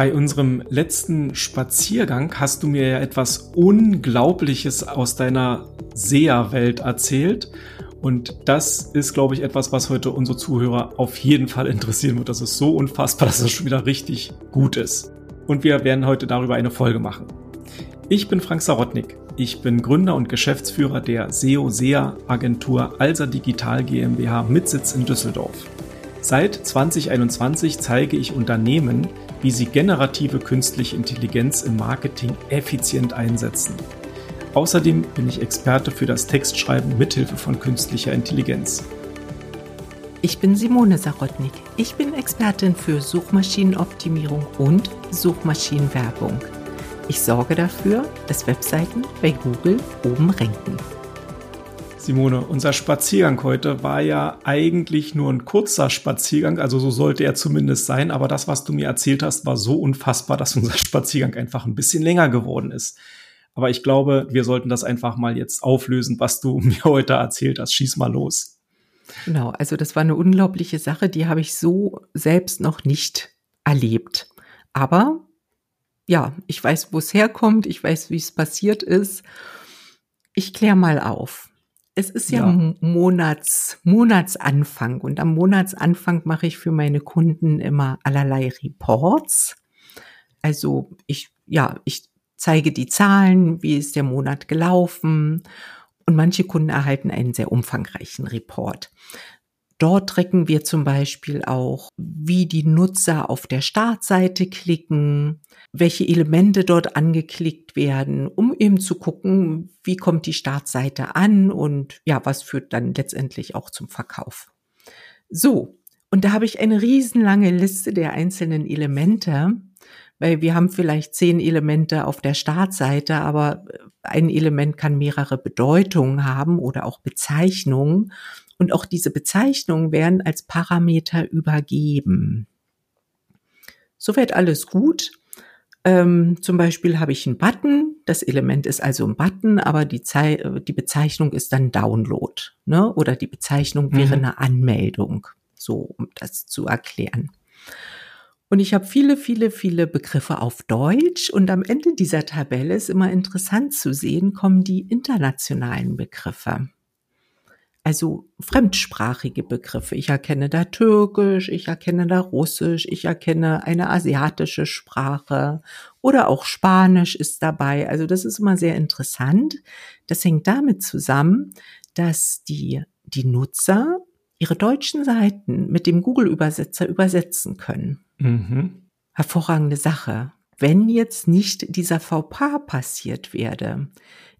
Bei unserem letzten Spaziergang hast du mir ja etwas Unglaubliches aus deiner SEA-Welt erzählt. Und das ist, glaube ich, etwas, was heute unsere Zuhörer auf jeden Fall interessieren wird. Das ist so unfassbar, dass das schon wieder richtig gut ist. Und wir werden heute darüber eine Folge machen. Ich bin Frank Sarotnik. Ich bin Gründer und Geschäftsführer der SEO-SEA-Agentur Alsa Digital GmbH mit Sitz in Düsseldorf. Seit 2021 zeige ich Unternehmen, wie sie generative künstliche Intelligenz im Marketing effizient einsetzen. Außerdem bin ich Experte für das Textschreiben mithilfe von künstlicher Intelligenz. Ich bin Simone Sarotnik. Ich bin Expertin für Suchmaschinenoptimierung und Suchmaschinenwerbung. Ich sorge dafür, dass Webseiten bei Google oben ranken. Simone, unser Spaziergang heute war ja eigentlich nur ein kurzer Spaziergang, also so sollte er zumindest sein, aber das, was du mir erzählt hast, war so unfassbar, dass unser Spaziergang einfach ein bisschen länger geworden ist. Aber ich glaube, wir sollten das einfach mal jetzt auflösen, was du mir heute erzählt hast. Schieß mal los. Genau, also das war eine unglaubliche Sache, die habe ich so selbst noch nicht erlebt. Aber ja, ich weiß, wo es herkommt, ich weiß, wie es passiert ist. Ich kläre mal auf. Es ist ja, ja, Monats, Monatsanfang und am Monatsanfang mache ich für meine Kunden immer allerlei Reports. Also ich, ja, ich zeige die Zahlen, wie ist der Monat gelaufen und manche Kunden erhalten einen sehr umfangreichen Report. Dort tracken wir zum Beispiel auch, wie die Nutzer auf der Startseite klicken, welche Elemente dort angeklickt werden, um eben zu gucken, wie kommt die Startseite an und ja, was führt dann letztendlich auch zum Verkauf. So, und da habe ich eine riesenlange Liste der einzelnen Elemente, weil wir haben vielleicht zehn Elemente auf der Startseite, aber ein Element kann mehrere Bedeutungen haben oder auch Bezeichnungen. Und auch diese Bezeichnungen werden als Parameter übergeben. Soweit alles gut. Ähm, zum Beispiel habe ich einen Button. Das Element ist also ein Button, aber die, Ze die Bezeichnung ist dann Download. Ne? Oder die Bezeichnung wäre mhm. eine Anmeldung. So, um das zu erklären. Und ich habe viele, viele, viele Begriffe auf Deutsch. Und am Ende dieser Tabelle ist immer interessant zu sehen, kommen die internationalen Begriffe also fremdsprachige Begriffe. Ich erkenne da Türkisch, ich erkenne da Russisch, ich erkenne eine asiatische Sprache oder auch Spanisch ist dabei. Also das ist immer sehr interessant. Das hängt damit zusammen, dass die, die Nutzer ihre deutschen Seiten mit dem Google-Übersetzer übersetzen können. Mhm. Hervorragende Sache. Wenn jetzt nicht dieser VPA passiert werde,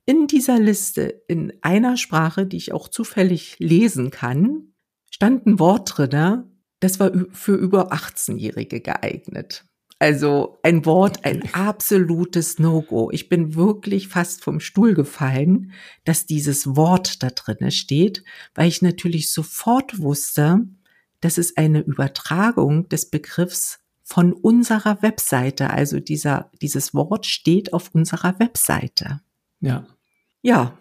in dieser Liste, in einer Sprache, die ich auch zufällig lesen kann, stand ein Wort drin, das war für über 18-Jährige geeignet. Also ein Wort, ein absolutes No-Go. Ich bin wirklich fast vom Stuhl gefallen, dass dieses Wort da drinne steht, weil ich natürlich sofort wusste, das ist eine Übertragung des Begriffs von unserer Webseite. Also dieser, dieses Wort steht auf unserer Webseite. Ja. Ja.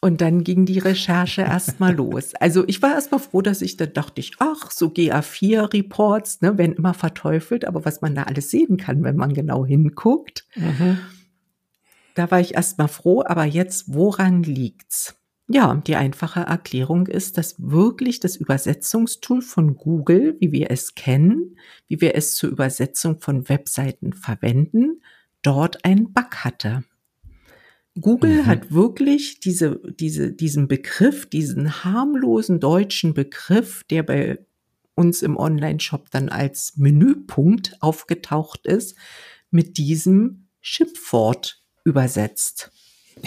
Und dann ging die Recherche erstmal los. Also ich war erstmal froh, dass ich dann dachte ich, ach, so GA4-Reports, ne, werden immer verteufelt, aber was man da alles sehen kann, wenn man genau hinguckt. Mhm. Da war ich erstmal froh, aber jetzt, woran liegt's? Ja, die einfache Erklärung ist, dass wirklich das Übersetzungstool von Google, wie wir es kennen, wie wir es zur Übersetzung von Webseiten verwenden, dort einen Bug hatte. Google mhm. hat wirklich diese, diese, diesen Begriff, diesen harmlosen deutschen Begriff, der bei uns im Online-Shop dann als Menüpunkt aufgetaucht ist, mit diesem Schimpfwort übersetzt.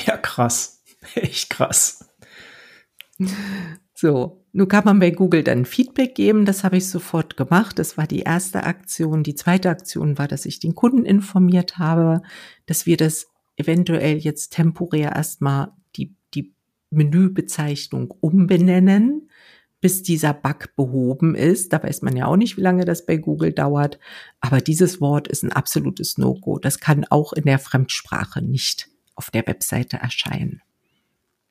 Ja, krass. Echt krass. So, nun kann man bei Google dann Feedback geben. Das habe ich sofort gemacht. Das war die erste Aktion. Die zweite Aktion war, dass ich den Kunden informiert habe, dass wir das eventuell jetzt temporär erstmal die, die Menübezeichnung umbenennen, bis dieser Bug behoben ist. Da weiß man ja auch nicht, wie lange das bei Google dauert. Aber dieses Wort ist ein absolutes No-Go. Das kann auch in der Fremdsprache nicht auf der Webseite erscheinen.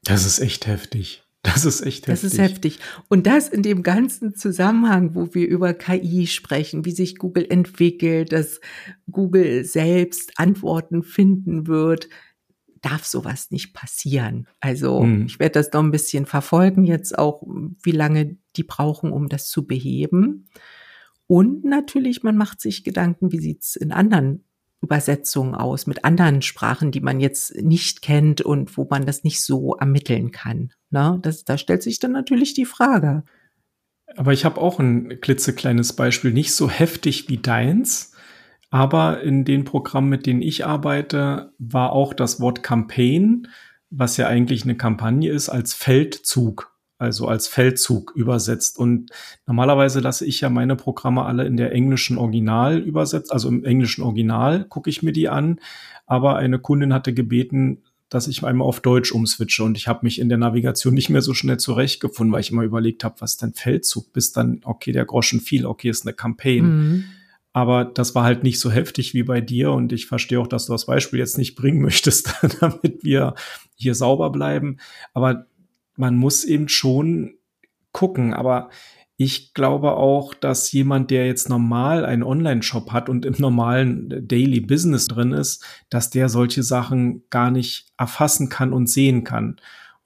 Das ist echt heftig. Das ist echt heftig. Das ist heftig. Und das in dem ganzen Zusammenhang, wo wir über KI sprechen, wie sich Google entwickelt, dass Google selbst Antworten finden wird, darf sowas nicht passieren. Also hm. ich werde das noch ein bisschen verfolgen jetzt auch, wie lange die brauchen, um das zu beheben. Und natürlich, man macht sich Gedanken, wie sieht's in anderen Übersetzungen aus, mit anderen Sprachen, die man jetzt nicht kennt und wo man das nicht so ermitteln kann. Na, das, da stellt sich dann natürlich die Frage. Aber ich habe auch ein klitzekleines Beispiel, nicht so heftig wie deins, aber in den Programmen, mit denen ich arbeite, war auch das Wort Campaign, was ja eigentlich eine Kampagne ist, als Feldzug, also als Feldzug übersetzt. Und normalerweise lasse ich ja meine Programme alle in der englischen Original übersetzt, also im englischen Original gucke ich mir die an. Aber eine Kundin hatte gebeten, dass ich einmal auf Deutsch umswitche und ich habe mich in der Navigation nicht mehr so schnell zurechtgefunden, weil ich immer überlegt habe, was denn Feldzug, bis dann, okay, der Groschen fiel, okay, ist eine Campaign. Mhm. Aber das war halt nicht so heftig wie bei dir und ich verstehe auch, dass du das Beispiel jetzt nicht bringen möchtest, damit wir hier sauber bleiben. Aber man muss eben schon gucken. Aber ich glaube auch, dass jemand, der jetzt normal einen Online-Shop hat und im normalen Daily Business drin ist, dass der solche Sachen gar nicht erfassen kann und sehen kann.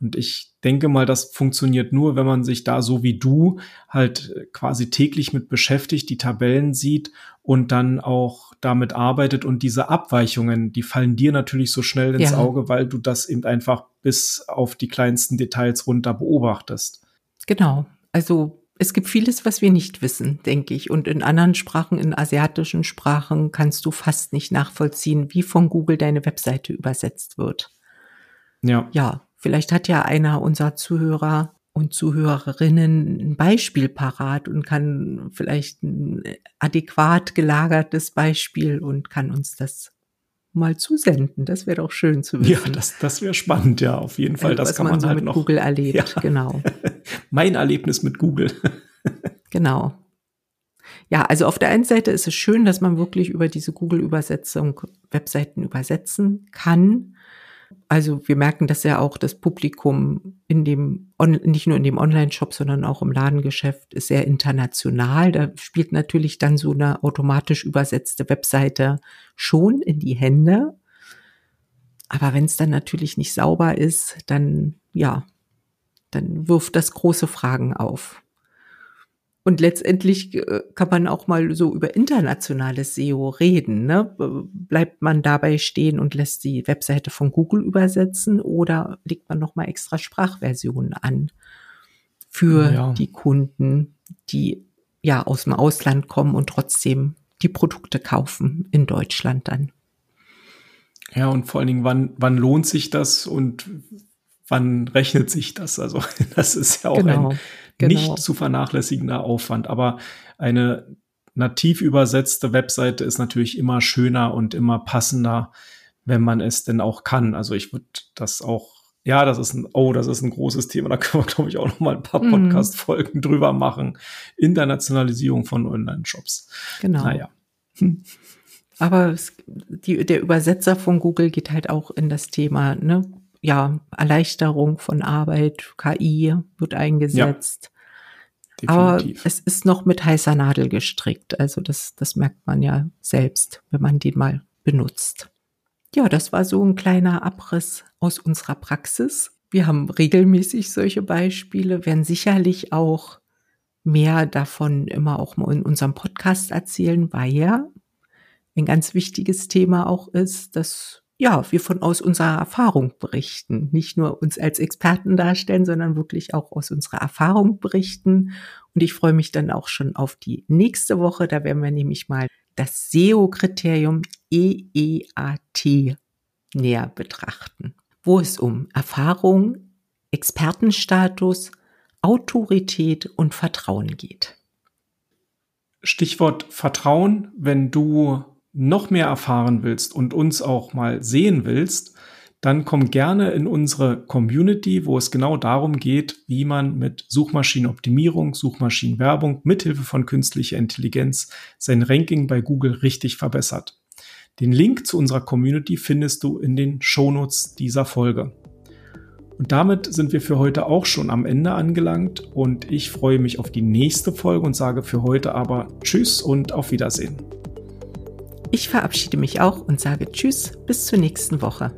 Und ich denke mal, das funktioniert nur, wenn man sich da so wie du halt quasi täglich mit beschäftigt, die Tabellen sieht und dann auch damit arbeitet und diese Abweichungen, die fallen dir natürlich so schnell ins ja. Auge, weil du das eben einfach bis auf die kleinsten Details runter beobachtest. Genau. Also es gibt vieles, was wir nicht wissen, denke ich. Und in anderen Sprachen, in asiatischen Sprachen, kannst du fast nicht nachvollziehen, wie von Google deine Webseite übersetzt wird. Ja. Ja, vielleicht hat ja einer unserer Zuhörer und Zuhörerinnen ein Beispiel parat und kann vielleicht ein adäquat gelagertes Beispiel und kann uns das mal zusenden. Das wäre doch schön zu wissen. Ja, das, das wäre spannend, ja, auf jeden Fall. Das Was kann man, man so halt mit noch. Google erlebt, ja. genau. mein Erlebnis mit Google. genau. Ja, also auf der einen Seite ist es schön, dass man wirklich über diese Google-Übersetzung Webseiten übersetzen kann. Also wir merken das ja auch, das Publikum in dem, nicht nur in dem Online-Shop, sondern auch im Ladengeschäft ist sehr international. Da spielt natürlich dann so eine automatisch übersetzte Webseite schon in die Hände. Aber wenn es dann natürlich nicht sauber ist, dann, ja, dann wirft das große Fragen auf. Und letztendlich äh, kann man auch mal so über internationales SEO reden. Ne? Bleibt man dabei stehen und lässt die Webseite von Google übersetzen oder legt man nochmal extra Sprachversionen an für ja. die Kunden, die ja aus dem Ausland kommen und trotzdem die Produkte kaufen in Deutschland dann. Ja, und vor allen Dingen, wann, wann lohnt sich das und wann rechnet sich das? Also das ist ja auch genau, ein genau. nicht zu vernachlässigender Aufwand. Aber eine nativ übersetzte Webseite ist natürlich immer schöner und immer passender, wenn man es denn auch kann. Also ich würde das auch ja, das ist ein, oh, das ist ein großes Thema. Da können wir, glaube ich, auch noch mal ein paar mhm. Podcast-Folgen drüber machen. Internationalisierung von Online-Shops. Genau. Naja. Aber es, die, der Übersetzer von Google geht halt auch in das Thema, ne? Ja, Erleichterung von Arbeit, KI wird eingesetzt. Ja, Aber es ist noch mit heißer Nadel gestrickt. Also das, das merkt man ja selbst, wenn man den mal benutzt. Ja, das war so ein kleiner Abriss aus unserer Praxis. Wir haben regelmäßig solche Beispiele, werden sicherlich auch mehr davon immer auch mal in unserem Podcast erzählen, weil ja ein ganz wichtiges Thema auch ist, dass ja, wir von aus unserer Erfahrung berichten, nicht nur uns als Experten darstellen, sondern wirklich auch aus unserer Erfahrung berichten. Und ich freue mich dann auch schon auf die nächste Woche. Da werden wir nämlich mal das SEO-Kriterium EEAT näher betrachten, wo es um Erfahrung, Expertenstatus, Autorität und Vertrauen geht. Stichwort Vertrauen, wenn du noch mehr erfahren willst und uns auch mal sehen willst, dann komm gerne in unsere Community, wo es genau darum geht, wie man mit Suchmaschinenoptimierung, Suchmaschinenwerbung mithilfe von künstlicher Intelligenz sein Ranking bei Google richtig verbessert. Den Link zu unserer Community findest du in den Shownotes dieser Folge. Und damit sind wir für heute auch schon am Ende angelangt und ich freue mich auf die nächste Folge und sage für heute aber Tschüss und auf Wiedersehen. Ich verabschiede mich auch und sage Tschüss, bis zur nächsten Woche.